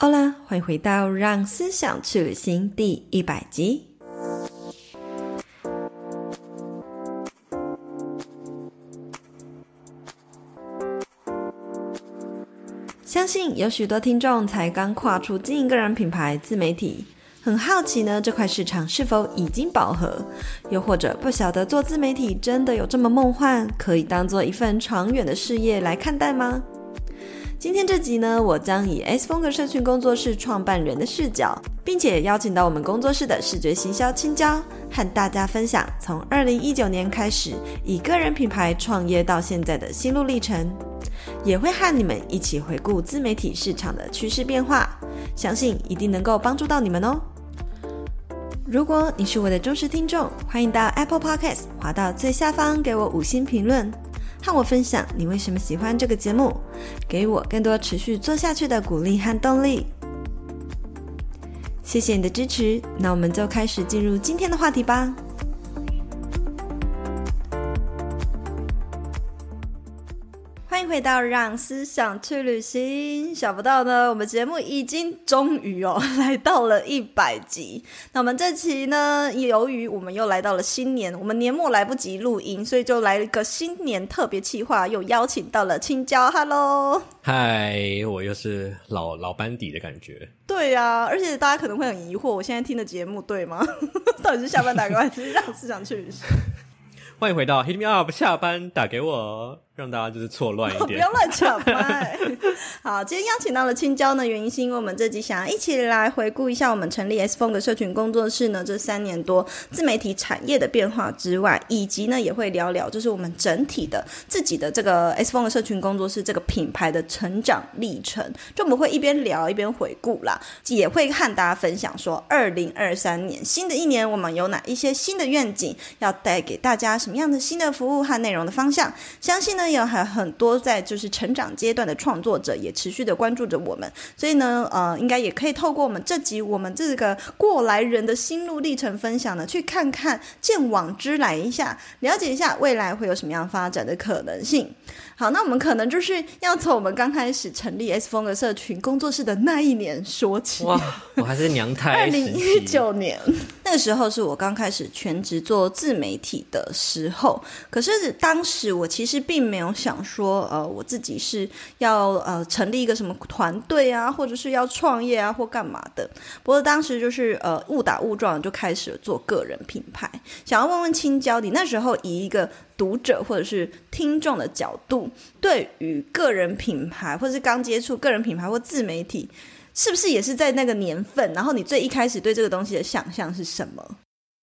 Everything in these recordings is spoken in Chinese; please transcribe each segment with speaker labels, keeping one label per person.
Speaker 1: 好了，欢迎回到《让思想去旅行》第一百集。相信有许多听众才刚跨出经营个人品牌自媒体，很好奇呢，这块市场是否已经饱和？又或者不晓得做自媒体真的有这么梦幻，可以当做一份长远的事业来看待吗？今天这集呢，我将以 S 风格社群工作室创办人的视角，并且邀请到我们工作室的视觉行销青椒，和大家分享从二零一九年开始以个人品牌创业到现在的心路历程，也会和你们一起回顾自媒体市场的趋势变化，相信一定能够帮助到你们哦。如果你是我的忠实听众，欢迎到 Apple Podcast 滑到最下方给我五星评论。和我分享你为什么喜欢这个节目，给我更多持续做下去的鼓励和动力。谢谢你的支持，那我们就开始进入今天的话题吧。回到《让思想去旅行》。想不到呢，我们节目已经终于哦 来到了一百集。那我们这期呢，由于我们又来到了新年，我们年末来不及录音，所以就来了一个新年特别企划，又邀请到了青椒。Hello，
Speaker 2: 嗨，我又是老老班底的感觉。
Speaker 1: 对呀、啊，而且大家可能会很疑惑，我现在听的节目对吗？到底是下班打给我，还是让思想去旅行？
Speaker 2: 欢迎回到 Hit Me Up，下班打给我。让大家就是错乱一点，不
Speaker 1: 要乱抢麦。好，今天邀请到了青椒呢，原因是因为我们这集想要一起来回顾一下我们成立 S 风格社群工作室呢这三年多自媒体产业的变化之外，以及呢也会聊聊就是我们整体的自己的这个 S 风格社群工作室这个品牌的成长历程。就我们会一边聊一边回顾啦，也会和大家分享说，二零二三年新的一年我们有哪一些新的愿景，要带给大家什么样的新的服务和内容的方向。相信呢。有还很多在就是成长阶段的创作者也持续的关注着我们，所以呢，呃，应该也可以透过我们这集我们这个过来人的心路历程分享呢，去看看见往知来一下，了解一下未来会有什么样发展的可能性。好，那我们可能就是要从我们刚开始成立 S 风格社群工作室的那一年说起。
Speaker 2: 哇，我还是娘胎。
Speaker 1: 二零一九年那个时候是我刚开始全职做自媒体的时候，可是当时我其实并没有想说，呃，我自己是要呃成立一个什么团队啊，或者是要创业啊，或干嘛的。不过当时就是呃误打误撞就开始做个人品牌，想要问问青椒，你那时候以一个。读者或者是听众的角度，对于个人品牌，或者是刚接触个人品牌或自媒体，是不是也是在那个年份？然后你最一开始对这个东西的想象是什么？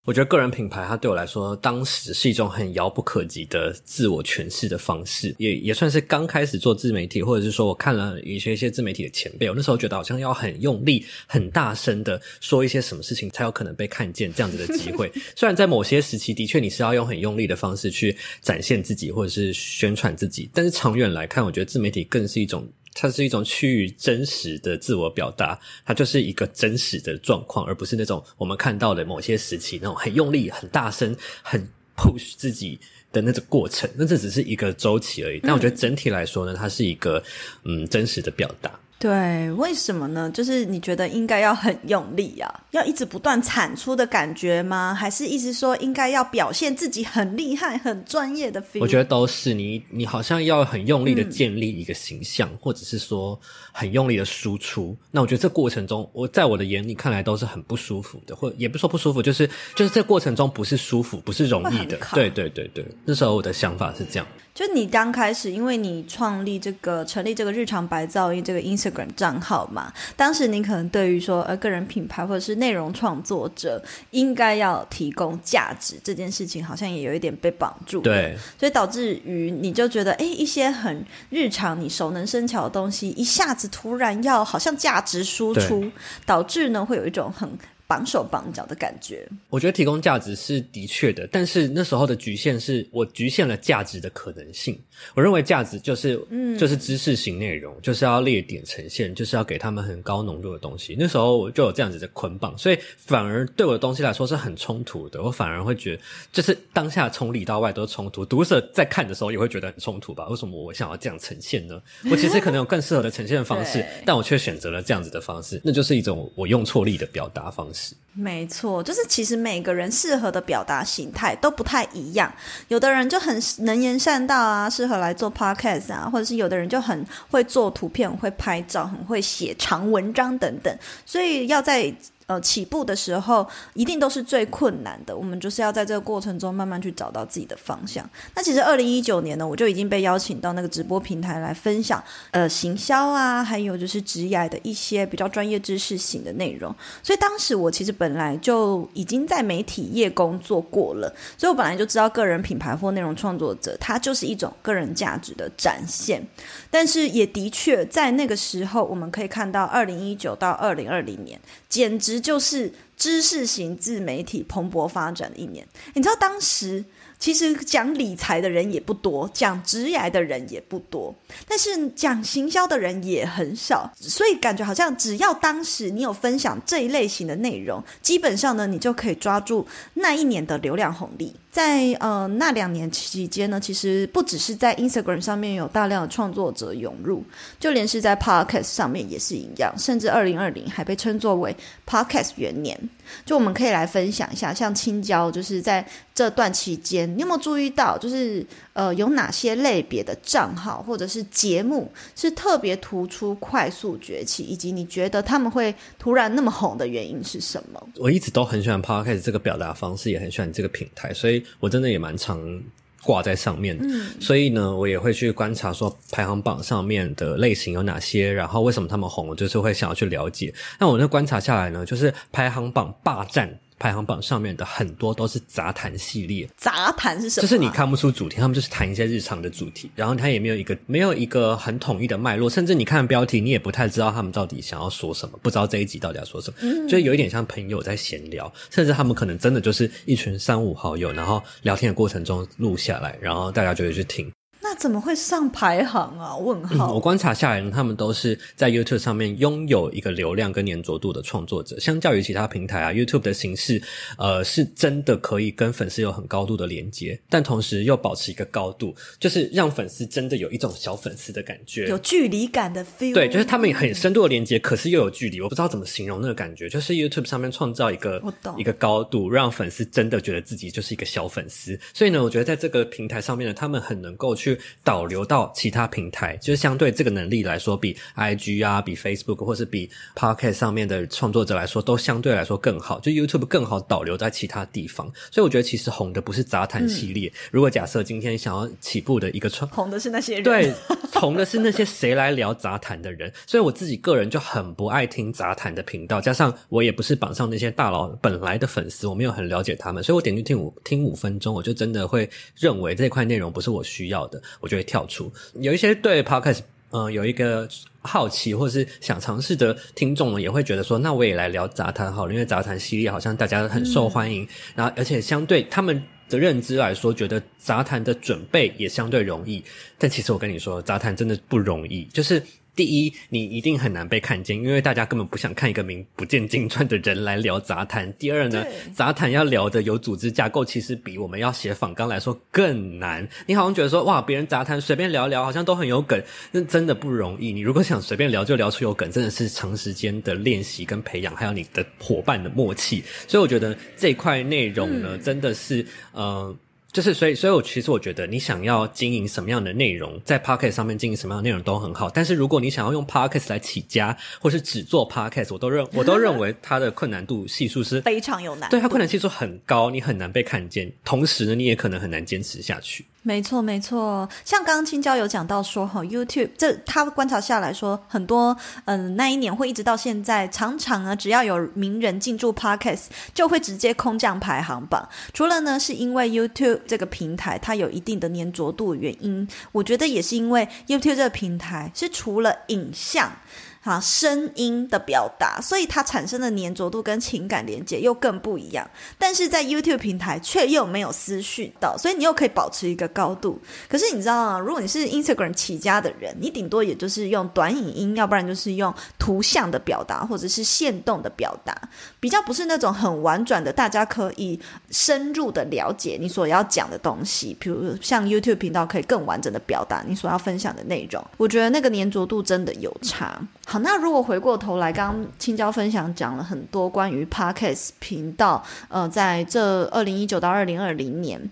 Speaker 2: 我觉得个人品牌，它对我来说，当时是一种很遥不可及的自我诠释的方式，也也算是刚开始做自媒体，或者是说我看了一些一些自媒体的前辈，我那时候觉得好像要很用力、很大声的说一些什么事情，才有可能被看见这样子的机会。虽然在某些时期，的确你是要用很用力的方式去展现自己，或者是宣传自己，但是长远来看，我觉得自媒体更是一种。它是一种趋于真实的自我表达，它就是一个真实的状况，而不是那种我们看到的某些时期那种很用力、很大声、很 push 自己的那种过程。那这只是一个周期而已。但我觉得整体来说呢，它是一个嗯真实的表达。
Speaker 1: 对，为什么呢？就是你觉得应该要很用力啊，要一直不断产出的感觉吗？还是意思说应该要表现自己很厉害、很专业的 feel？
Speaker 2: 我觉得都是你，你好像要很用力的建立一个形象，嗯、或者是说很用力的输出。那我觉得这过程中，我在我的眼里看来都是很不舒服的，或也不说不舒服，就是就是这过程中不是舒服，不是容易的。对对对对，那时候我的想法是这样。
Speaker 1: 就你刚开始，因为你创立这个、成立这个日常白噪音这个 Instagram 账号嘛，当时你可能对于说，呃，个人品牌或者是内容创作者应该要提供价值这件事情，好像也有一点被绑住。
Speaker 2: 对，
Speaker 1: 所以导致于你就觉得，哎，一些很日常、你熟能生巧的东西，一下子突然要好像价值输出，导致呢会有一种很。绑手绑脚的感觉。
Speaker 2: 我觉得提供价值是的确的，但是那时候的局限是我局限了价值的可能性。我认为价值就是，嗯，就是知识型内容，就是要列点呈现，就是要给他们很高浓度的东西。那时候我就有这样子的捆绑，所以反而对我的东西来说是很冲突的。我反而会觉得，就是当下从里到外都是冲突。读者在看的时候也会觉得很冲突吧？为什么我想要这样呈现呢？我其实可能有更适合的呈现方式，但我却选择了这样子的方式，那就是一种我用错力的表达方式。
Speaker 1: 没错，就是其实每个人适合的表达形态都不太一样。有的人就很能言善道啊，适合来做 podcast 啊，或者是有的人就很会做图片，会拍照，很会写长文章等等。所以要在呃，起步的时候一定都是最困难的。我们就是要在这个过程中慢慢去找到自己的方向。那其实二零一九年呢，我就已经被邀请到那个直播平台来分享呃行销啊，还有就是职业的一些比较专业知识型的内容。所以当时我其实本来就已经在媒体业工作过了，所以我本来就知道个人品牌或内容创作者，它就是一种个人价值的展现。但是也的确在那个时候，我们可以看到二零一九到二零二零年，简直。就是知识型自媒体蓬勃发展的一年。你知道当时其实讲理财的人也不多，讲职业的人也不多，但是讲行销的人也很少，所以感觉好像只要当时你有分享这一类型的内容，基本上呢，你就可以抓住那一年的流量红利。在呃那两年期间呢，其实不只是在 Instagram 上面有大量的创作者涌入，就连是在 Podcast 上面也是一样，甚至二零二零还被称作为 Podcast 元年。就我们可以来分享一下，像青椒，就是在这段期间，你有没有注意到，就是呃有哪些类别的账号或者是节目是特别突出、快速崛起，以及你觉得他们会突然那么红的原因是什么？
Speaker 2: 我一直都很喜欢 Podcast 这个表达方式，也很喜欢这个平台，所以。我真的也蛮常挂在上面，嗯，所以呢，我也会去观察说排行榜上面的类型有哪些，然后为什么他们红，我就是会想要去了解。那我那观察下来呢，就是排行榜霸占。排行榜上面的很多都是杂谈系列，
Speaker 1: 杂谈是什么？
Speaker 2: 就是你看不出主题，他们就是谈一些日常的主题，然后他也没有一个没有一个很统一的脉络，甚至你看标题，你也不太知道他们到底想要说什么，不知道这一集到底要说什么，嗯，就有一点像朋友在闲聊，甚至他们可能真的就是一群三五好友，然后聊天的过程中录下来，然后大家就会去听。
Speaker 1: 那怎么会上排行啊？问号。
Speaker 2: 嗯，我观察下来呢，他们都是在 YouTube 上面拥有一个流量跟粘着度的创作者。相较于其他平台啊，YouTube 的形式，呃，是真的可以跟粉丝有很高度的连接，但同时又保持一个高度，就是让粉丝真的有一种小粉丝的感觉，
Speaker 1: 有距离感的 feel。
Speaker 2: 对，就是他们很深度的连接，可是又有距离。我不知道怎么形容那个感觉，就是 YouTube 上面创造一个一个高度，让粉丝真的觉得自己就是一个小粉丝。所以呢，我觉得在这个平台上面呢，他们很能够去导流到。到其他平台，就是相对这个能力来说，比 IG 啊，比 Facebook 或是比 Podcast 上面的创作者来说，都相对来说更好。就 YouTube 更好导流在其他地方，所以我觉得其实红的不是杂谈系列。嗯、如果假设今天想要起步的一个创，
Speaker 1: 红的是那些人，
Speaker 2: 对，红的是那些谁来聊杂谈的人。所以我自己个人就很不爱听杂谈的频道，加上我也不是榜上那些大佬本来的粉丝，我没有很了解他们，所以我点进去听五听五分钟，我就真的会认为这块内容不是我需要的，我就会跳出。有一些对 Podcast 嗯、呃、有一个好奇或是想尝试的听众呢，也会觉得说，那我也来聊杂谈好了，因为杂谈系列好像大家很受欢迎，嗯、然后而且相对他们的认知来说，觉得杂谈的准备也相对容易。但其实我跟你说，杂谈真的不容易，就是。第一，你一定很难被看见，因为大家根本不想看一个名不见经传的人来聊杂谈。第二呢，杂谈要聊的有组织架构，其实比我们要写访纲来说更难。你好像觉得说，哇，别人杂谈随便聊聊，好像都很有梗，那真的不容易。你如果想随便聊就聊出有梗，真的是长时间的练习跟培养，还有你的伙伴的默契。所以我觉得这块内容呢，嗯、真的是，嗯、呃。就是，所以，所以我其实我觉得，你想要经营什么样的内容，在 Podcast 上面经营什么样的内容都很好。但是，如果你想要用 Podcast 来起家，或是只做 Podcast，我都认，我都认为 它的困难度系数是
Speaker 1: 非常有难。
Speaker 2: 对，它困难系数很高，你很难被看见，同时呢，你也可能很难坚持下去。
Speaker 1: 没错，没错。像刚刚青椒有讲到说，哈，YouTube 这他观察下来说，很多嗯，那一年会一直到现在，常常呢，只要有名人进驻 Podcast，就会直接空降排行榜。除了呢，是因为 YouTube 这个平台它有一定的粘着度原因，我觉得也是因为 YouTube 这个平台是除了影像。啊声音的表达，所以它产生的粘着度跟情感连接又更不一样。但是在 YouTube 平台却又没有私讯到，所以你又可以保持一个高度。可是你知道吗？如果你是 Instagram 起家的人，你顶多也就是用短影音，要不然就是用图像的表达，或者是线动的表达，比较不是那种很婉转的，大家可以深入的了解你所要讲的东西。比如像 YouTube 频道可以更完整的表达你所要分享的内容，我觉得那个粘着度真的有差。好，那如果回过头来，刚刚青椒分享讲了很多关于 Podcast 频道，呃，在这二零一九到二零二零年。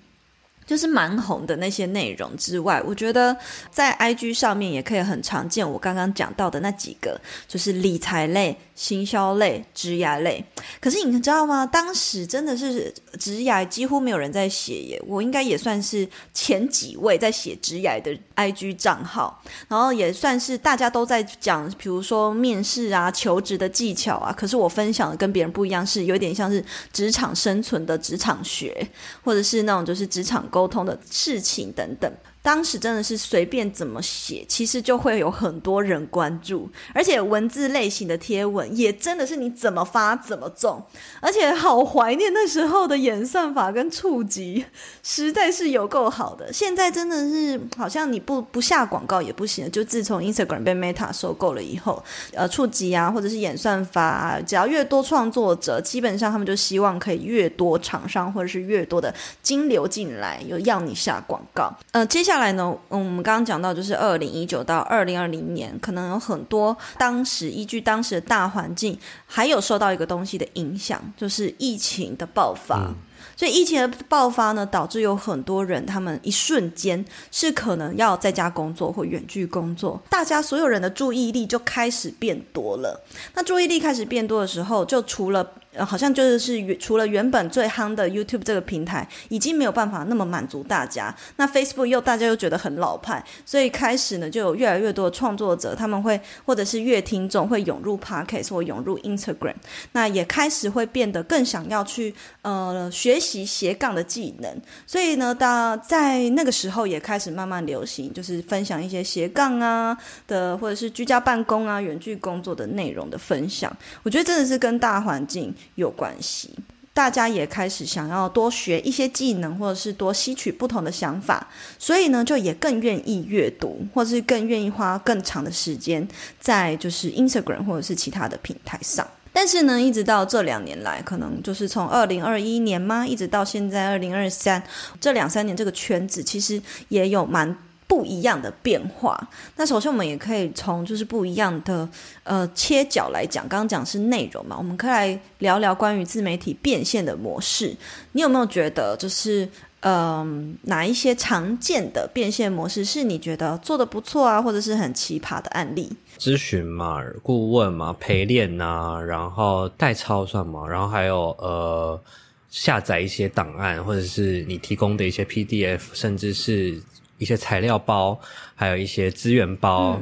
Speaker 1: 就是蛮红的那些内容之外，我觉得在 IG 上面也可以很常见。我刚刚讲到的那几个，就是理财类、行销类、职涯类。可是你知道吗？当时真的是职涯几乎没有人在写耶。我应该也算是前几位在写职涯的 IG 账号，然后也算是大家都在讲，比如说面试啊、求职的技巧啊。可是我分享的跟别人不一样，是有点像是职场生存的职场学，或者是那种就是职场。沟通的事情等等。当时真的是随便怎么写，其实就会有很多人关注，而且文字类型的贴文也真的是你怎么发怎么中，而且好怀念那时候的演算法跟触及，实在是有够好的。现在真的是好像你不不下广告也不行了，就自从 Instagram 被 Meta 收购了以后，呃，触及啊或者是演算法啊，只要越多创作者，基本上他们就希望可以越多厂商或者是越多的金流进来，有要你下广告。呃，接下来。下来呢，嗯，我们刚刚讲到，就是二零一九到二零二零年，可能有很多当时依据当时的大环境，还有受到一个东西的影响，就是疫情的爆发。嗯。所以疫情的爆发呢，导致有很多人，他们一瞬间是可能要在家工作或远距工作，大家所有人的注意力就开始变多了。那注意力开始变多的时候，就除了呃，好像就是除了原本最夯的 YouTube 这个平台，已经没有办法那么满足大家。那 Facebook 又大家又觉得很老派，所以开始呢，就有越来越多的创作者，他们会或者是乐听众会涌入 Podcast 或涌入 Instagram，那也开始会变得更想要去呃学习斜杠的技能。所以呢，大在那个时候也开始慢慢流行，就是分享一些斜杠啊的，或者是居家办公啊、远距工作的内容的分享。我觉得真的是跟大环境。有关系，大家也开始想要多学一些技能，或者是多吸取不同的想法，所以呢，就也更愿意阅读，或者是更愿意花更长的时间在就是 Instagram 或者是其他的平台上。但是呢，一直到这两年来，可能就是从二零二一年嘛，一直到现在二零二三这两三年，这个圈子其实也有蛮。不一样的变化。那首先，我们也可以从就是不一样的呃切角来讲。刚刚讲是内容嘛，我们可以来聊聊关于自媒体变现的模式。你有没有觉得就是嗯、哪一些常见的变现模式是你觉得做得不错啊，或者是很奇葩的案例？
Speaker 2: 咨询嘛，顾问嘛，陪练呐，然后代操算嘛，然后还有呃下载一些档案，或者是你提供的一些 PDF，甚至是。一些材料包，还有一些资源包，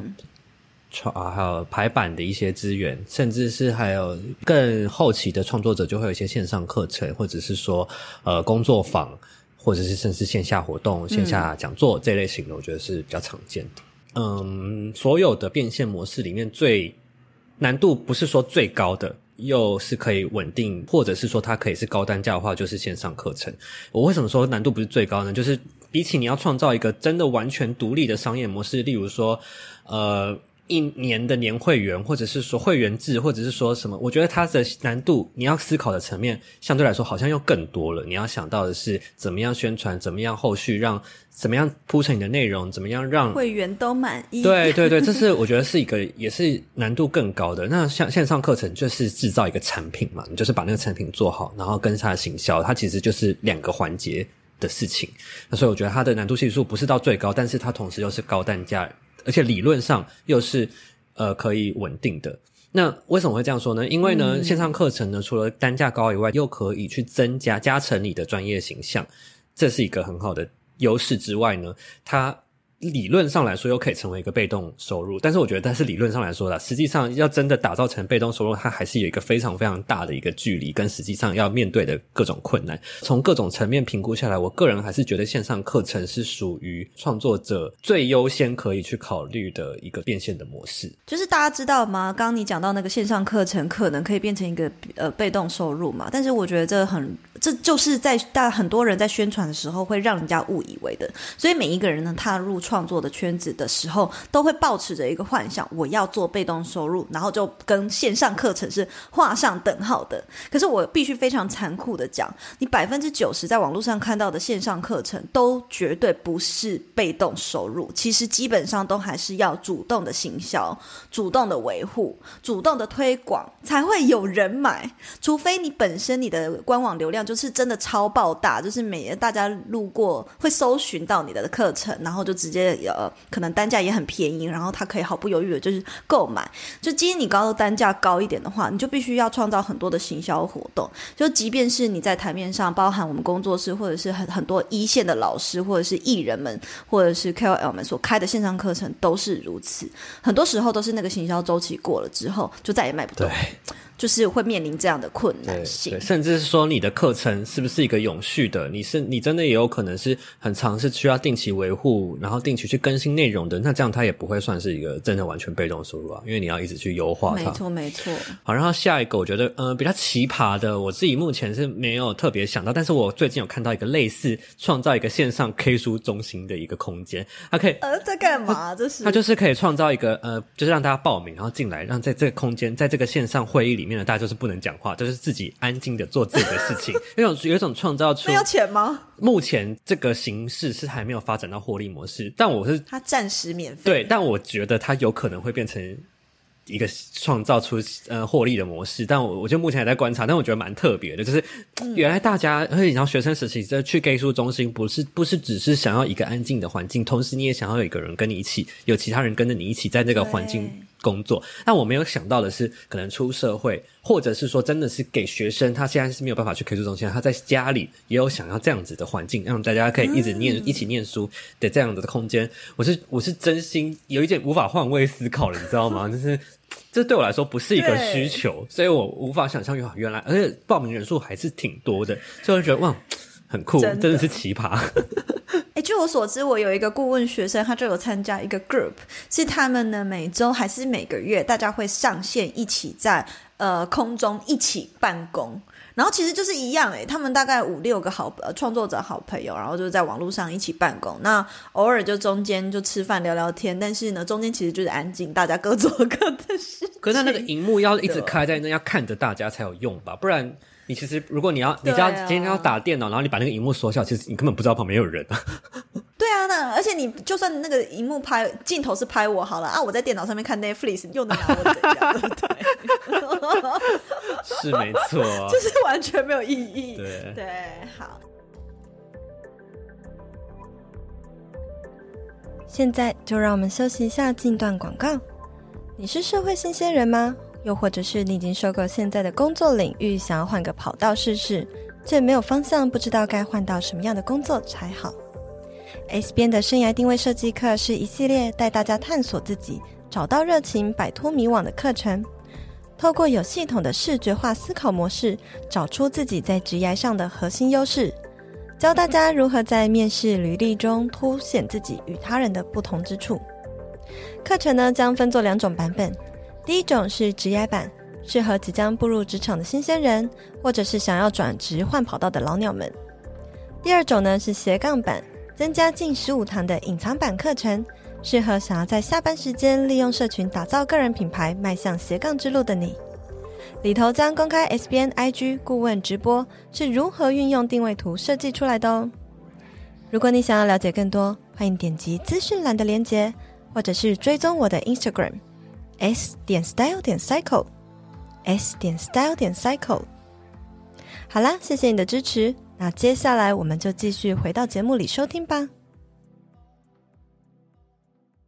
Speaker 2: 啊，还有排版的一些资源，甚至是还有更后期的创作者就会有一些线上课程，或者是说呃工作坊，或者是甚至线下活动、线下讲座这类型的，我觉得是比较常见的。嗯，所有的变现模式里面最难度不是说最高的，又是可以稳定，或者是说它可以是高单价的话，就是线上课程。我为什么说难度不是最高呢？就是比起你要创造一个真的完全独立的商业模式，例如说，呃，一年的年会员，或者是说会员制，或者是说什么，我觉得它的难度，你要思考的层面相对来说好像又更多了。你要想到的是怎么样宣传，怎么样后续让，怎么样铺成你的内容，怎么样让
Speaker 1: 会员都满意。
Speaker 2: 对对对，这是我觉得是一个也是难度更高的。那像线上课程就是制造一个产品嘛，你就是把那个产品做好，然后跟它的行销，它其实就是两个环节的事情，那所以我觉得它的难度系数不是到最高，但是它同时又是高单价，而且理论上又是呃可以稳定的。那为什么会这样说呢？因为呢，嗯、线上课程呢，除了单价高以外，又可以去增加加成你的专业形象，这是一个很好的优势之外呢，它理论上来说又可以成为一个被动收入，但是我觉得，但是理论上来说啦，实际上要真的打造成被动收入，它还是有一个非常非常大的一个距离，跟实际上要面对的各种困难。从各种层面评估下来，我个人还是觉得线上课程是属于创作者最优先可以去考虑的一个变现的模式。
Speaker 1: 就是大家知道吗？刚刚你讲到那个线上课程可能可以变成一个呃被动收入嘛，但是我觉得这很。这就是在大很多人在宣传的时候会让人家误以为的，所以每一个人呢踏入创作的圈子的时候，都会抱持着一个幻想，我要做被动收入，然后就跟线上课程是画上等号的。可是我必须非常残酷的讲，你百分之九十在网络上看到的线上课程都绝对不是被动收入，其实基本上都还是要主动的行销、主动的维护、主动的推广，才会有人买。除非你本身你的官网流量就是真的超爆大，就是每年大家路过会搜寻到你的课程，然后就直接呃，可能单价也很便宜，然后他可以毫不犹豫的就是购买。就今天你高的单价高一点的话，你就必须要创造很多的行销活动。就即便是你在台面上，包含我们工作室或者是很很多一线的老师，或者是艺人们，或者是 KOL 们所开的线上课程都是如此。很多时候都是那个行销周期过了之后，就再也卖不动。对。就是会面临这样的困难性，
Speaker 2: 对对，甚至是说你的课程是不是一个永续的？你是你真的也有可能是很长，是需要定期维护，然后定期去更新内容的。那这样它也不会算是一个真的完全被动收入啊，因为你要一直去优化它。
Speaker 1: 没错，没错。
Speaker 2: 好，然后下一个我觉得呃比较奇葩的，我自己目前是没有特别想到，但是我最近有看到一个类似创造一个线上 K 书中心的一个空间，它可以
Speaker 1: 呃在干嘛？这是
Speaker 2: 它就是可以创造一个呃，就是让大家报名，然后进来，让在这个空间，在这个线上会议里面。大家就是不能讲话，就是自己安静的做自己的事情。有种有一种创造出，
Speaker 1: 没有钱吗？
Speaker 2: 目前这个形式是还没有发展到获利模式，但我是
Speaker 1: 它暂时免费。
Speaker 2: 对，但我觉得它有可能会变成一个创造出呃获利的模式。但我我就目前还在观察，但我觉得蛮特别的，就是原来大家而且然后学生时期在去 Gay 书中心，不是不是只是想要一个安静的环境，同时你也想要有一个人跟你一起，有其他人跟着你一起在这个环境。工作，但我没有想到的是，可能出社会，或者是说，真的是给学生，他现在是没有办法去 K 书中心，他在家里也有想要这样子的环境，让大家可以一直念、一起念书的这样子的空间。我是 我是真心有一点无法换位思考了，你知道吗？就是这对我来说不是一个需求，所以我无法想象原来，而且报名人数还是挺多的，所以我就觉得哇，很酷，真的，真的是奇葩。
Speaker 1: 诶，据我所知，我有一个顾问学生，他就有参加一个 group，是他们呢每周还是每个月，大家会上线一起在呃空中一起办公，然后其实就是一样诶，他们大概五六个好呃创作者好朋友，然后就是在网络上一起办公，那偶尔就中间就吃饭聊聊天，但是呢中间其实就是安静，大家各做各的事。
Speaker 2: 可是他那个荧幕要一直开在那，要看着大家才有用吧，不然。你其实，如果你要，你要今天要打电脑，然后你把那个荧幕缩小，其实你根本不知道旁边有人。
Speaker 1: 对啊，那而且你就算那个荧幕拍镜头是拍我好了啊，我在电脑上面看 Netflix 又能拿我怎样？对不对？
Speaker 2: 是没错，
Speaker 1: 就是完全没有意义。
Speaker 2: 对
Speaker 1: 对，好。现在就让我们休息一下，进段广告。你是社会新鲜人吗？又或者是你已经受够现在的工作领域，想要换个跑道试试，却没有方向，不知道该换到什么样的工作才好。S 编的生涯定位设计课是一系列带大家探索自己、找到热情、摆脱迷惘的课程。透过有系统的视觉化思考模式，找出自己在职涯上的核心优势，教大家如何在面试履历中凸显自己与他人的不同之处。课程呢，将分作两种版本。第一种是职涯版，适合即将步入职场的新鲜人，或者是想要转职换跑道的老鸟们。第二种呢是斜杠版，增加近十五堂的隐藏版课程，适合想要在下班时间利用社群打造个人品牌，迈向斜杠之路的你。里头将公开 SBNIG 顾问直播是如何运用定位图设计出来的哦。如果你想要了解更多，欢迎点击资讯栏的链接，或者是追踪我的 Instagram。S 点 style 点 cycle，S 点 style 点 cycle。好啦，谢谢你的支持。那接下来我们就继续回到节目里收听吧。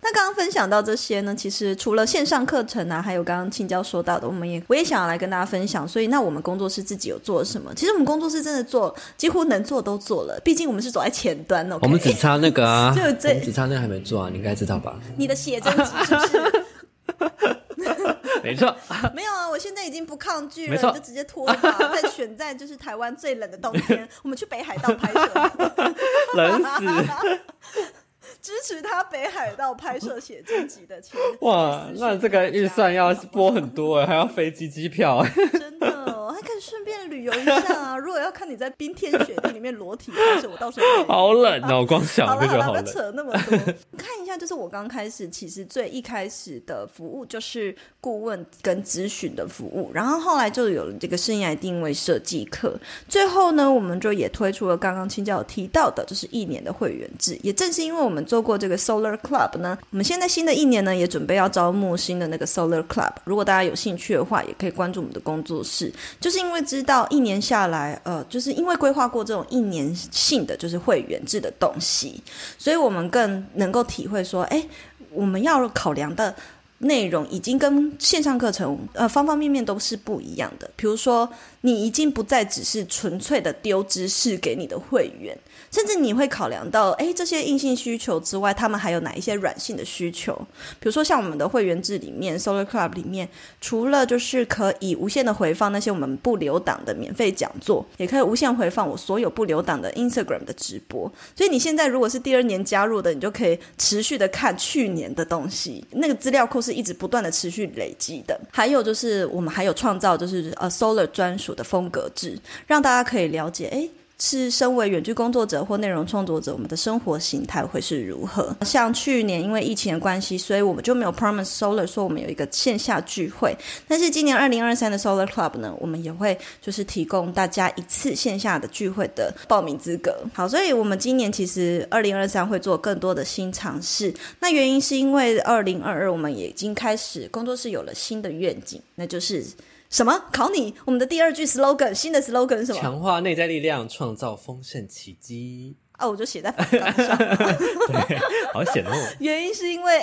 Speaker 1: 那刚刚分享到这些呢，其实除了线上课程啊，还有刚刚青椒说到的，我们也我也想要来跟大家分享。所以，那我们工作室自己有做什么？其实我们工作室真的做几乎能做都做了，毕竟我们是走在前端哦。Okay?
Speaker 2: 我们只差那个啊，
Speaker 1: 就这
Speaker 2: 我们只差那个还没做啊，你应该知道吧？
Speaker 1: 你的写真集是不是？
Speaker 2: 没错，
Speaker 1: 没有啊，我现在已经不抗拒了，就直接脱了，再选在就是台湾最冷的冬天，我们去北海道拍摄，
Speaker 2: 冷死。
Speaker 1: 支持他北海道拍摄写真集的钱
Speaker 2: 哇，那这个预算要拨很多哎，还要飞机机票
Speaker 1: 真的，还可以顺便旅游一下啊！如果要看你在冰天雪地里面裸体拍摄，我到时候
Speaker 2: 好冷哦，我光想就觉得好了。
Speaker 1: 不要扯那么多，看一下，就是我刚开始其实最一开始的服务就是顾问跟咨询的服务，然后后来就有了这个生涯定位设计课，最后呢，我们就也推出了刚刚青椒有提到的，就是一年的会员制，也正是因为我们。做过这个 Solar Club 呢，我们现在新的一年呢，也准备要招募新的那个 Solar Club。如果大家有兴趣的话，也可以关注我们的工作室。就是因为知道一年下来，呃，就是因为规划过这种一年性的就是会员制的东西，所以我们更能够体会说，哎，我们要考量的内容已经跟线上课程呃方方面面都是不一样的。比如说，你已经不再只是纯粹的丢知识给你的会员。甚至你会考量到，哎，这些硬性需求之外，他们还有哪一些软性的需求？比如说，像我们的会员制里面，Solar Club 里面，除了就是可以无限的回放那些我们不留档的免费讲座，也可以无限回放我所有不留档的 Instagram 的直播。所以你现在如果是第二年加入的，你就可以持续的看去年的东西，那个资料库是一直不断的持续累积的。还有就是我们还有创造就是呃 Solar 专属的风格制，让大家可以了解，哎。是身为远距工作者或内容创作者，我们的生活形态会是如何？像去年因为疫情的关系，所以我们就没有 Promise Solar 说我们有一个线下聚会。但是今年二零二三的 Solar Club 呢，我们也会就是提供大家一次线下的聚会的报名资格。好，所以我们今年其实二零二三会做更多的新尝试。那原因是因为二零二二我们也已经开始工作室有了新的愿景，那就是。什么？考你？我们的第二句 slogan，新的 slogan 是什么？
Speaker 2: 强化内在力量，创造丰盛奇迹。
Speaker 1: 啊，我就写在访纲上。
Speaker 2: 对，好显露。
Speaker 1: 原因是因为，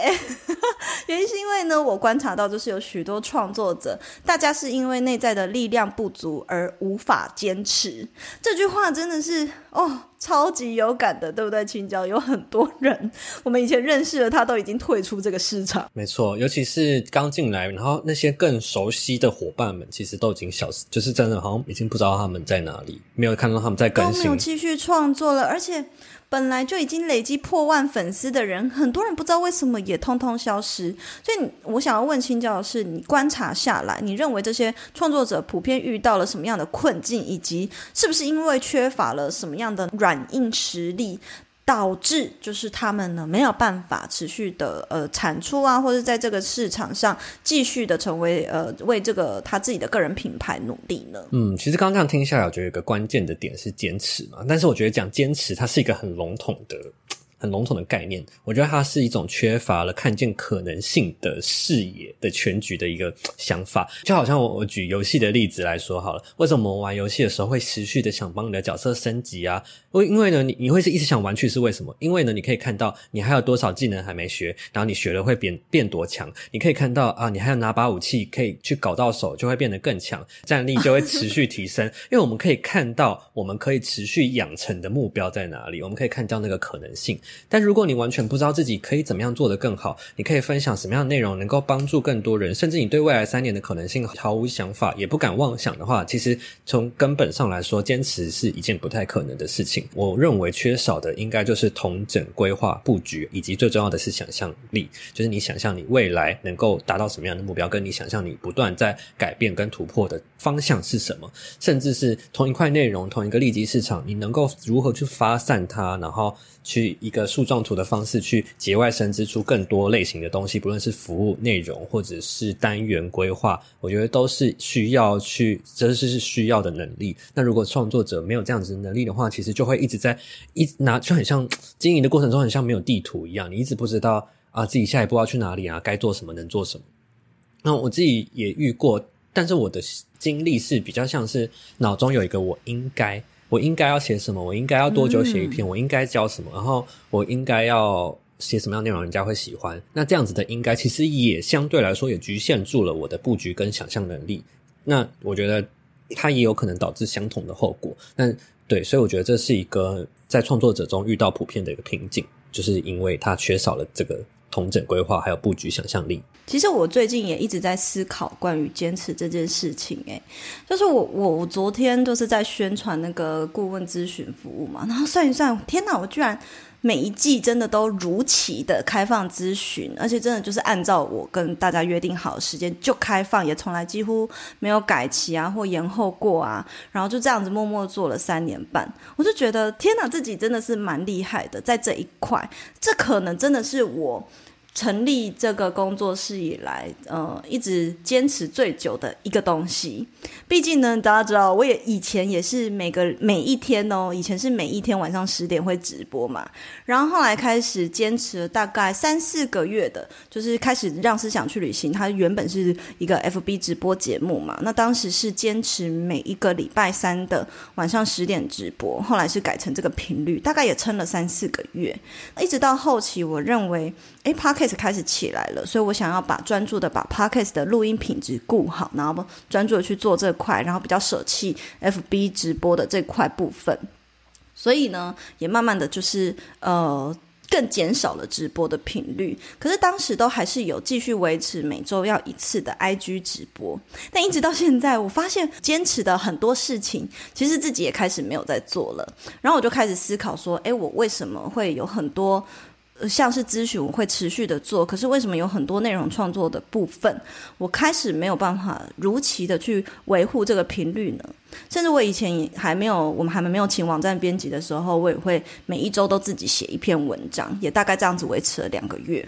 Speaker 1: 原因是因为呢，我观察到就是有许多创作者，大家是因为内在的力量不足而无法坚持。这句话真的是哦。超级有感的，对不对？青椒有很多人，我们以前认识的他都已经退出这个市场。
Speaker 2: 没错，尤其是刚进来，然后那些更熟悉的伙伴们，其实都已经消失，就是真的好像已经不知道他们在哪里，没有看到他们在更新，
Speaker 1: 都没有继续创作了，而且。本来就已经累积破万粉丝的人，很多人不知道为什么也通通消失。所以，我想要问青椒的是，你观察下来，你认为这些创作者普遍遇到了什么样的困境，以及是不是因为缺乏了什么样的软硬实力？导致就是他们呢没有办法持续的呃产出啊，或者在这个市场上继续的成为呃为这个他自己的个人品牌努力呢？
Speaker 2: 嗯，其实刚刚这样听下来，我觉得有个关键的点是坚持嘛。但是我觉得讲坚持，它是一个很笼统的。很笼统的概念，我觉得它是一种缺乏了看见可能性的视野的全局的一个想法。就好像我我举游戏的例子来说好了，为什么我们玩游戏的时候会持续的想帮你的角色升级啊？为因为呢，你你会是一直想玩去是为什么？因为呢，你可以看到你还有多少技能还没学，然后你学了会变变多强。你可以看到啊，你还有拿把武器可以去搞到手，就会变得更强，战力就会持续提升。因为我们可以看到，我们可以持续养成的目标在哪里？我们可以看到那个可能性。但如果你完全不知道自己可以怎么样做得更好，你可以分享什么样的内容能够帮助更多人，甚至你对未来三年的可能性毫无想法，也不敢妄想的话，其实从根本上来说，坚持是一件不太可能的事情。我认为缺少的应该就是同整、规划、布局，以及最重要的是想象力，就是你想象你未来能够达到什么样的目标，跟你想象你不断在改变跟突破的方向是什么，甚至是同一块内容、同一个利基市场，你能够如何去发散它，然后。去一个树状图的方式去节外生枝出更多类型的东西，不论是服务内容或者是单元规划，我觉得都是需要去，这是是需要的能力。那如果创作者没有这样子能力的话，其实就会一直在一拿，就很像经营的过程中，很像没有地图一样，你一直不知道啊自己下一步要去哪里啊，该做什么，能做什么。那我自己也遇过，但是我的经历是比较像是脑中有一个我应该。我应该要写什么？我应该要多久写一篇？嗯、我应该教什么？然后我应该要写什么样内容人家会喜欢。那这样子的应该其实也相对来说也局限住了我的布局跟想象能力。那我觉得它也有可能导致相同的后果。那对，所以我觉得这是一个在创作者中遇到普遍的一个瓶颈，就是因为他缺少了这个。同整规划还有布局想象力。
Speaker 1: 其实我最近也一直在思考关于坚持这件事情。哎，就是我我我昨天就是在宣传那个顾问咨询服务嘛，然后算一算，天哪，我居然每一季真的都如期的开放咨询，而且真的就是按照我跟大家约定好的时间就开放，也从来几乎没有改期啊或延后过啊，然后就这样子默默做了三年半，我就觉得天哪，自己真的是蛮厉害的，在这一块，这可能真的是我。成立这个工作室以来，呃，一直坚持最久的一个东西。毕竟呢，大家知道，我也以前也是每个每一天哦，以前是每一天晚上十点会直播嘛。然后后来开始坚持了大概三四个月的，就是开始让思想去旅行。它原本是一个 FB 直播节目嘛，那当时是坚持每一个礼拜三的晚上十点直播，后来是改成这个频率，大概也撑了三四个月，一直到后期，我认为。诶开始起来了，所以我想要把专注的把 Podcast 的录音品质顾好，然后专注的去做这块，然后比较舍弃 FB 直播的这块部分。所以呢，也慢慢的就是呃更减少了直播的频率。可是当时都还是有继续维持每周要一次的 IG 直播，但一直到现在，我发现坚持的很多事情，其实自己也开始没有在做了。然后我就开始思考说，诶，我为什么会有很多？像是咨询，我会持续的做，可是为什么有很多内容创作的部分，我开始没有办法如期的去维护这个频率呢？甚至我以前也还没有，我们还没有请网站编辑的时候，我也会每一周都自己写一篇文章，也大概这样子维持了两个月。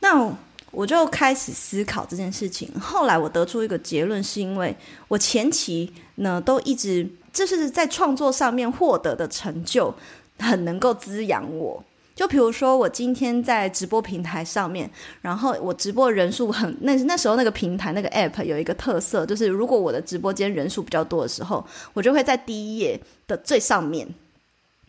Speaker 1: 那我就开始思考这件事情。后来我得出一个结论，是因为我前期呢都一直就是在创作上面获得的成就，很能够滋养我。就比如说，我今天在直播平台上面，然后我直播人数很，那那时候那个平台那个 app 有一个特色，就是如果我的直播间人数比较多的时候，我就会在第一页的最上面。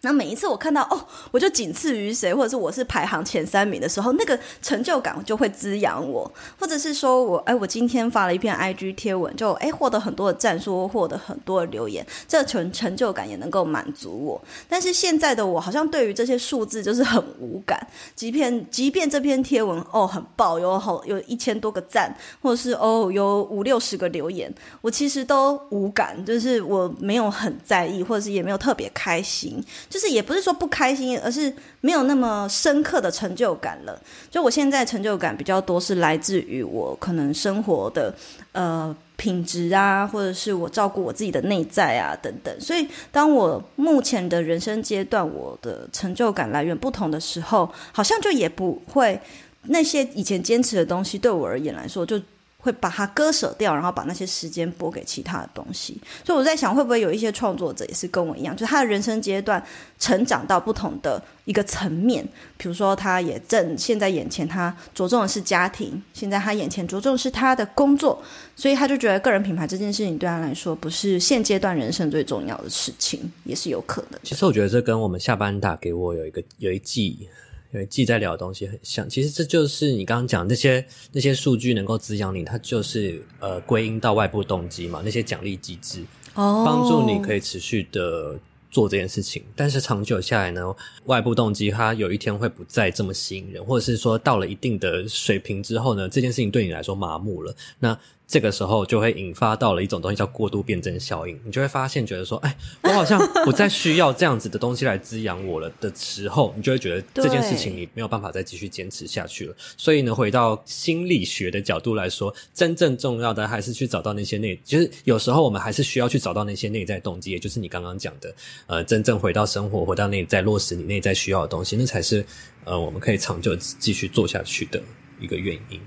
Speaker 1: 那每一次我看到哦，我就仅次于谁，或者是我是排行前三名的时候，那个成就感就会滋养我，或者是说我哎，我今天发了一篇 IG 贴文，就哎获得很多的赞数，获得很多的留言，这成成就感也能够满足我。但是现在的我好像对于这些数字就是很无感，即便即便这篇贴文哦很爆，有好有一千多个赞，或者是哦有五六十个留言，我其实都无感，就是我没有很在意，或者是也没有特别开心。就是也不是说不开心，而是没有那么深刻的成就感了。就我现在成就感比较多，是来自于我可能生活的呃品质啊，或者是我照顾我自己的内在啊等等。所以，当我目前的人生阶段，我的成就感来源不同的时候，好像就也不会那些以前坚持的东西，对我而言来说就。会把它割舍掉，然后把那些时间拨给其他的东西。所以我在想，会不会有一些创作者也是跟我一样，就是他的人生阶段成长到不同的一个层面。比如说，他也正现在眼前，他着重的是家庭；现在他眼前着重是他的工作，所以他就觉得个人品牌这件事情对他来说不是现阶段人生最重要的事情，也是有可能。
Speaker 2: 其实我觉得这跟我们下班打给我有一个有一季。因为记在聊的东西很像，其实这就是你刚刚讲那些那些数据能够滋养你，它就是呃归因到外部动机嘛，那些奖励机制，哦，帮助你可以持续的做这件事情。但是长久下来呢，外部动机它有一天会不再这么吸引人，或者是说到了一定的水平之后呢，这件事情对你来说麻木了，那。这个时候就会引发到了一种东西叫过度辩证效应，你就会发现觉得说，哎，我好像不再需要这样子的东西来滋养我了的时候，你就会觉得这件事情你没有办法再继续坚持下去了。所以呢，回到心理学的角度来说，真正重要的还是去找到那些内，就是有时候我们还是需要去找到那些内在动机，也就是你刚刚讲的，呃，真正回到生活，回到内在落实你内在需要的东西，那才是呃我们可以长久继续做下去的一个原因。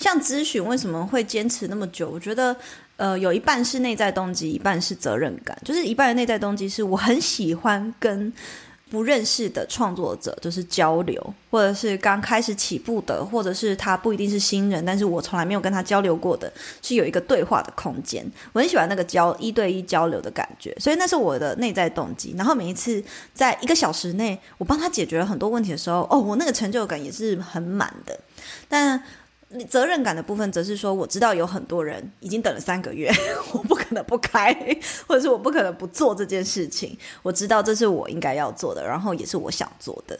Speaker 1: 像咨询为什么会坚持那么久？我觉得，呃，有一半是内在动机，一半是责任感。就是一半的内在动机是我很喜欢跟不认识的创作者，就是交流，或者是刚开始起步的，或者是他不一定是新人，但是我从来没有跟他交流过的，是有一个对话的空间。我很喜欢那个交一对一交流的感觉，所以那是我的内在动机。然后每一次在一个小时内，我帮他解决了很多问题的时候，哦，我那个成就感也是很满的。但责任感的部分，则是说，我知道有很多人已经等了三个月，我不可能不开，或者是我不可能不做这件事情。我知道这是我应该要做的，然后也是我想做的。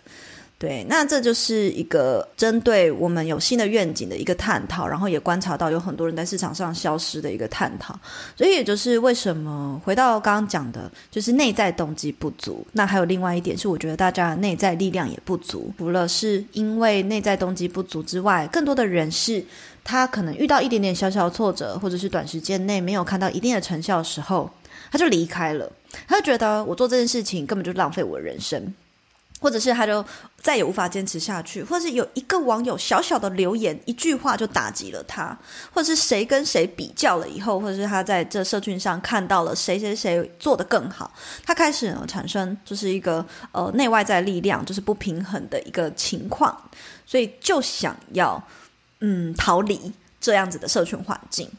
Speaker 1: 对，那这就是一个针对我们有新的愿景的一个探讨，然后也观察到有很多人在市场上消失的一个探讨。所以也就是为什么回到刚刚讲的，就是内在动机不足。那还有另外一点是，我觉得大家内在力量也不足。除了是因为内在动机不足之外，更多的人是他可能遇到一点点小小挫折，或者是短时间内没有看到一定的成效的时候，他就离开了。他就觉得我做这件事情根本就浪费我的人生。或者是他就再也无法坚持下去，或者是有一个网友小小的留言一句话就打击了他，或者是谁跟谁比较了以后，或者是他在这社群上看到了谁谁谁做得更好，他开始呢产生就是一个呃内外在力量就是不平衡的一个情况，所以就想要嗯逃离这样子的社群环境。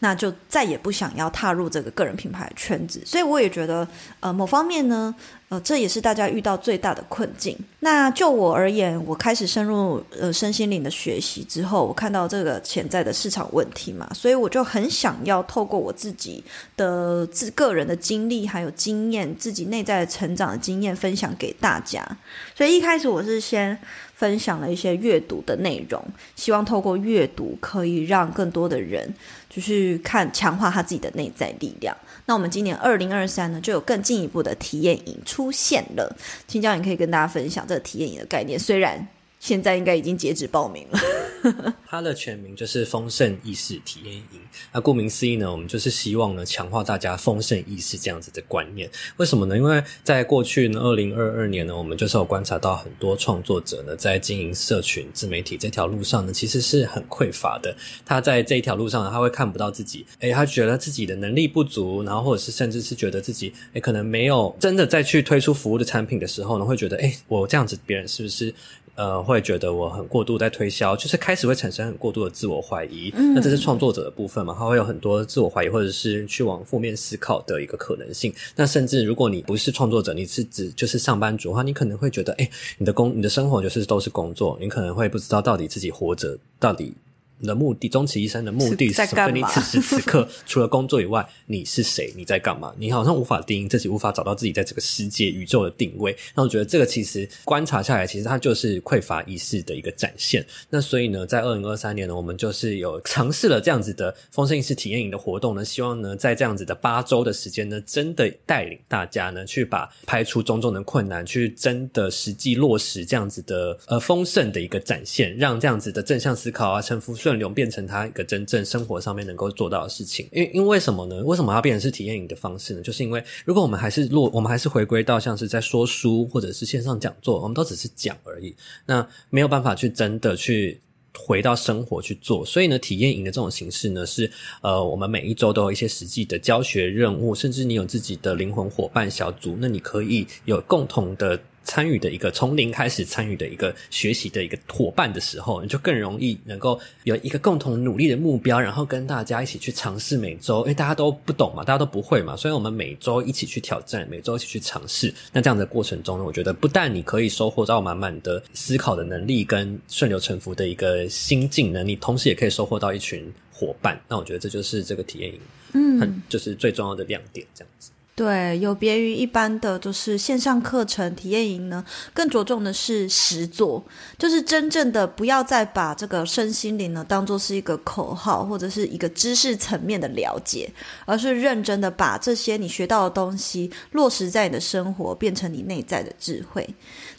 Speaker 1: 那就再也不想要踏入这个个人品牌圈子，所以我也觉得，呃，某方面呢，呃，这也是大家遇到最大的困境。那就我而言，我开始深入呃身心灵的学习之后，我看到这个潜在的市场问题嘛，所以我就很想要透过我自己的自个人的经历还有经验，自己内在的成长的经验分享给大家。所以一开始我是先分享了一些阅读的内容，希望透过阅读可以让更多的人。就去看强化他自己的内在力量。那我们今年二零二三呢，就有更进一步的体验营出现了。青椒，你可以跟大家分享这个体验营的概念。虽然现在应该已经截止报名了。
Speaker 2: 它的全名就是丰盛意识体验营。那顾名思义呢，我们就是希望呢，强化大家丰盛意识这样子的观念。为什么呢？因为在过去呢，二零二二年呢，我们就是有观察到很多创作者呢，在经营社群自媒体这条路上呢，其实是很匮乏的。他在这一条路上呢，他会看不到自己，诶，他觉得自己的能力不足，然后或者是甚至是觉得自己，诶，可能没有真的在去推出服务的产品的时候呢，会觉得，诶，我这样子，别人是不是？呃，会觉得我很过度在推销，就是开始会产生很过度的自我怀疑。嗯，那这是创作者的部分嘛？他会有很多自我怀疑，或者是去往负面思考的一个可能性。那甚至如果你不是创作者，你是指就是上班族的话，你可能会觉得，哎，你的工，你的生活就是都是工作，你可能会不知道到底自己活着到底。你的目的，终其一生的目的是什么？你此时此刻除了工作以外，你是谁？你在干嘛？你好像无法定义自己，无法找到自己在这个世界、宇宙的定位。那我觉得这个其实观察下来，其实它就是匮乏意识的一个展现。那所以呢，在二零二三年呢，我们就是有尝试了这样子的丰盛意识体验营的活动呢，希望呢，在这样子的八周的时间呢，真的带领大家呢，去把排除种种的困难，去真的实际落实这样子的呃丰盛的一个展现，让这样子的正向思考啊，臣服。顺流变成他一个真正生活上面能够做到的事情，因因为什么呢？为什么要变成是体验营的方式呢？就是因为如果我们还是落，我们还是回归到像是在说书或者是线上讲座，我们都只是讲而已，那没有办法去真的去回到生活去做。所以呢，体验营的这种形式呢，是呃，我们每一周都有一些实际的教学任务，甚至你有自己的灵魂伙伴小组，那你可以有共同的。参与的一个从零开始参与的一个学习的一个伙伴的时候，你就更容易能够有一个共同努力的目标，然后跟大家一起去尝试每周。因为大家都不懂嘛，大家都不会嘛，所以我们每周一起去挑战，每周一起去尝试。那这样的过程中呢，我觉得不但你可以收获到满满的思考的能力跟顺流成福的一个心境能力，同时也可以收获到一群伙伴。那我觉得这就是这个体验营，嗯，很就是最重要的亮点，这样子。
Speaker 1: 对，有别于一般的就是线上课程体验营呢，更着重的是实做，就是真正的不要再把这个身心灵呢当做是一个口号或者是一个知识层面的了解，而是认真的把这些你学到的东西落实在你的生活，变成你内在的智慧。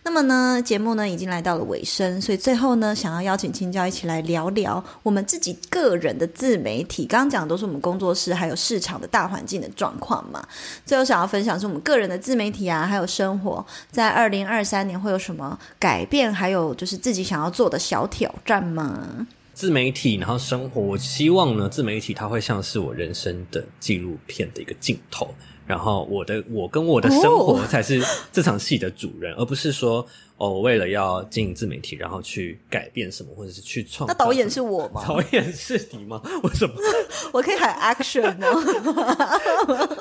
Speaker 1: 那么呢，节目呢已经来到了尾声，所以最后呢，想要邀请青椒一起来聊聊我们自己个人的自媒体。刚刚讲的都是我们工作室还有市场的大环境的状况嘛。最后想要分享是我们个人的自媒体啊，还有生活在二零二三年会有什么改变，还有就是自己想要做的小挑战吗？
Speaker 2: 自媒体，然后生活，我希望呢，自媒体它会像是我人生的纪录片的一个镜头，然后我的我跟我的生活才是这场戏的主人，哦、而不是说哦，我为了要经营自媒体，然后去改变什么，或者是去创。
Speaker 1: 那导演是我吗？
Speaker 2: 导演是你吗？为什么？
Speaker 1: 我可以喊 action 吗？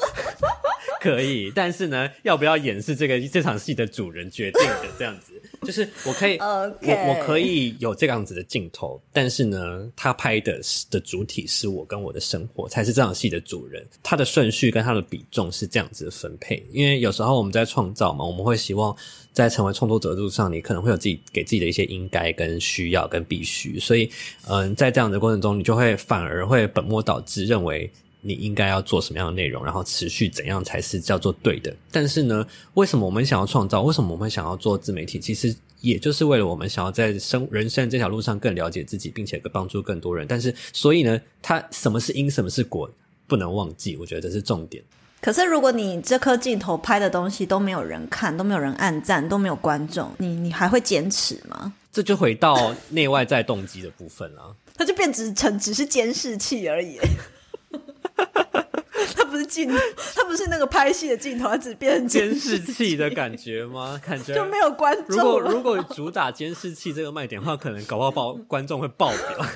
Speaker 2: 可以，但是呢，要不要演是这个这场戏的主人决定的，这样子。就是我可以 我我可以有这样子的镜头，但是呢，他拍的的主体是我跟我的生活，才是这场戏的主人。他的顺序跟他的比重是这样子的分配。因为有时候我们在创造嘛，我们会希望在成为创作者的路上，你可能会有自己给自己的一些应该、跟需要、跟必须。所以，嗯，在这样的过程中，你就会反而会本末倒置，认为。你应该要做什么样的内容，然后持续怎样才是叫做对的？但是呢，为什么我们想要创造？为什么我们想要做自媒体？其实也就是为了我们想要在生人生这条路上更了解自己，并且帮助更多人。但是，所以呢，它什么是因，什么是果，不能忘记。我觉得这是重点。
Speaker 1: 可是，如果你这颗镜头拍的东西都没有人看，都没有人按赞，都没有观众，你你还会坚持吗？
Speaker 2: 这就回到内外在动机的部分了。
Speaker 1: 它就变成只只是监视器而已。它不是镜头，它不是那个拍戏的镜头，它只变成
Speaker 2: 监视器的感觉吗？感觉
Speaker 1: 就没有观众。
Speaker 2: 如果如果主打监视器这个卖点的话，可能搞不好爆观众会爆表。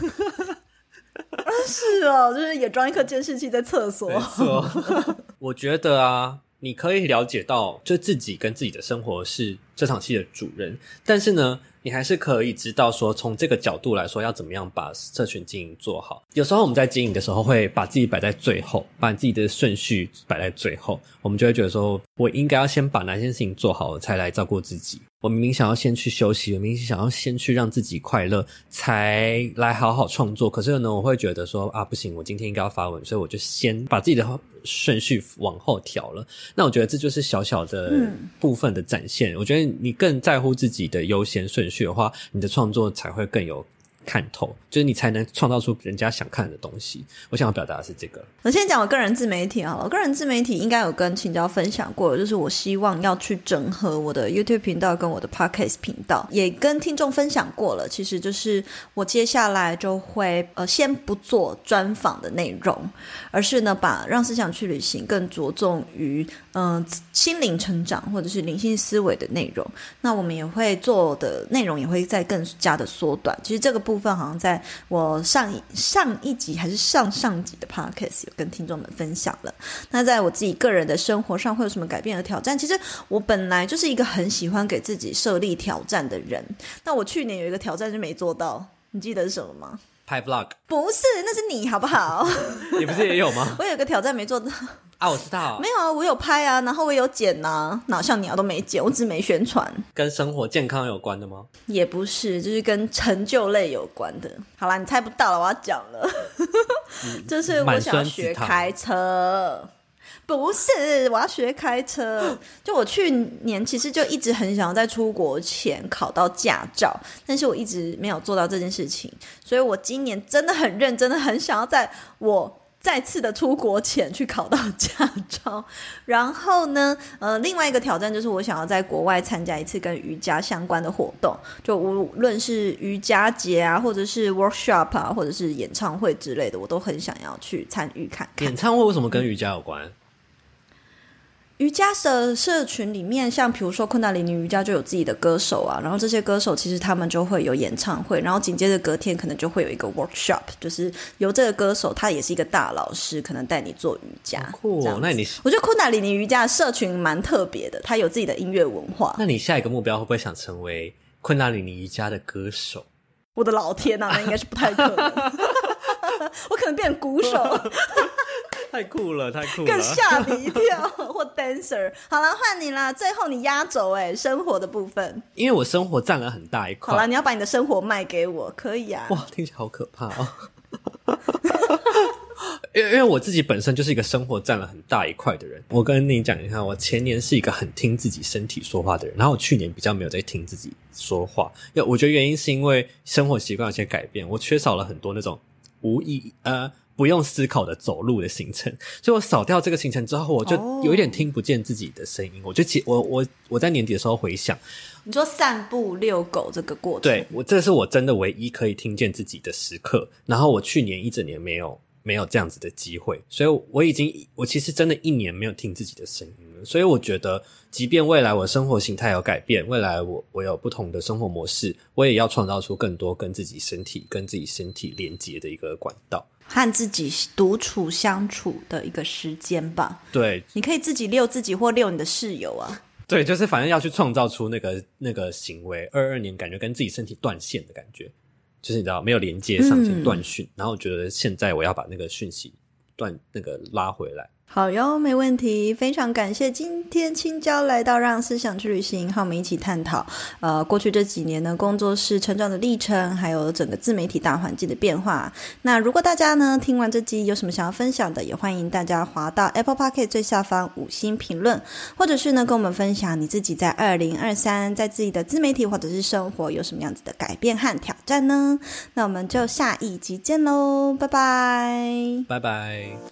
Speaker 1: 是哦，就是也装一颗监视器在厕所。
Speaker 2: 我觉得啊，你可以了解到，就自己跟自己的生活是这场戏的主人，但是呢。你还是可以知道说，从这个角度来说，要怎么样把社群经营做好。有时候我们在经营的时候，会把自己摆在最后，把你自己的顺序摆在最后，我们就会觉得说，我应该要先把哪件事情做好，才来照顾自己。我明明想要先去休息，我明明想要先去让自己快乐，才来好好创作。可是呢，我会觉得说啊，不行，我今天应该要发文，所以我就先把自己的顺序往后调了。那我觉得这就是小小的部分的展现。嗯。我觉得你更在乎自己的优先顺序的话，你的创作才会更有。看透，就是你才能创造出人家想看的东西。我想要表达的是这个。
Speaker 1: 我先讲我个人自媒体好了，我个人自媒体应该有跟青椒分享过，就是我希望要去整合我的 YouTube 频道跟我的 Podcast 频道，也跟听众分享过了。其实就是我接下来就会呃，先不做专访的内容，而是呢，把让思想去旅行更着重于嗯、心灵成长或者是灵性思维的内容。那我们也会做的内容也会再更加的缩短。其实这个。部分好像在我上一上一集还是上上集的 podcast 有跟听众们分享了。那在我自己个人的生活上会有什么改变和挑战？其实我本来就是一个很喜欢给自己设立挑战的人。那我去年有一个挑战就没做到，你记得是什么吗？
Speaker 2: 拍 vlog？
Speaker 1: 不是，那是你好不好？
Speaker 2: 你不是也有吗？
Speaker 1: 我有个挑战没做到。
Speaker 2: 啊，我知道，
Speaker 1: 没有啊，我有拍啊，然后我有剪呐、啊，哪像你啊都没剪，我只没宣传。
Speaker 2: 跟生活健康有关的吗？
Speaker 1: 也不是，就是跟成就类有关的。好啦，你猜不到了，我要讲了，就是我想要学开车，不是，我要学开车。就我去年其实就一直很想要在出国前考到驾照，但是我一直没有做到这件事情，所以我今年真的很认真的很想要在我。再次的出国前去考到驾照，然后呢，呃，另外一个挑战就是我想要在国外参加一次跟瑜伽相关的活动，就无论是瑜伽节啊，或者是 workshop 啊，或者是演唱会之类的，我都很想要去参与看。
Speaker 2: 演唱会为什么跟瑜伽有关？
Speaker 1: 瑜伽的社群里面，像比如说昆达里尼瑜伽就有自己的歌手啊，然后这些歌手其实他们就会有演唱会，然后紧接着隔天可能就会有一个 workshop，就是由这个歌手他也是一个大老师，可能带你做瑜伽。
Speaker 2: 酷，那你
Speaker 1: 我觉得昆达里尼瑜伽社群蛮特别的，他有自己的音乐文化。
Speaker 2: 那你下一个目标会不会想成为昆达里尼瑜伽的歌手？
Speaker 1: 我的老天呐、啊，那应该是不太可能，我可能变鼓手。
Speaker 2: 太酷了，太酷了，
Speaker 1: 更吓你一跳。或 dancer，好了，换你啦。最后你压轴哎，生活的部分，
Speaker 2: 因为我生活占了很大一块。
Speaker 1: 好了，你要把你的生活卖给我，可以啊。
Speaker 2: 哇，听起来好可怕哦。因为因为我自己本身就是一个生活占了很大一块的人。我跟你讲一下，我前年是一个很听自己身体说话的人，然后我去年比较没有在听自己说话。要我觉得原因是因为生活习惯有些改变，我缺少了很多那种无意义呃。不用思考的走路的行程。所以我扫掉这个行程之后，我就有一点听不见自己的声音。我就其我我我在年底的时候回想，
Speaker 1: 你说散步遛狗这个过程，
Speaker 2: 对，我这是我真的唯一可以听见自己的时刻。然后我去年一整年没有没有这样子的机会，所以我已经我其实真的一年没有听自己的声音了。所以我觉得，即便未来我生活形态有改变，未来我我有不同的生活模式，我也要创造出更多跟自己身体、跟自己身体连接的一个管道，
Speaker 1: 和自己独处相处的一个时间吧。
Speaker 2: 对，
Speaker 1: 你可以自己遛自己，或遛你的室友啊。
Speaker 2: 对，就是反正要去创造出那个那个行为。二二年感觉跟自己身体断线的感觉，就是你知道没有连接上线断讯，然后我觉得现在我要把那个讯息断那个拉回来。
Speaker 1: 好哟，没问题。非常感谢今天青椒来到《让思想去旅行》，和我们一起探讨呃过去这几年呢工作室成长的历程，还有整个自媒体大环境的变化。那如果大家呢听完这集有什么想要分享的，也欢迎大家滑到 Apple Podcast 最下方五星评论，或者是呢跟我们分享你自己在二零二三在自己的自媒体或者是生活有什么样子的改变和挑战呢？那我们就下一集见喽，拜拜，
Speaker 2: 拜拜。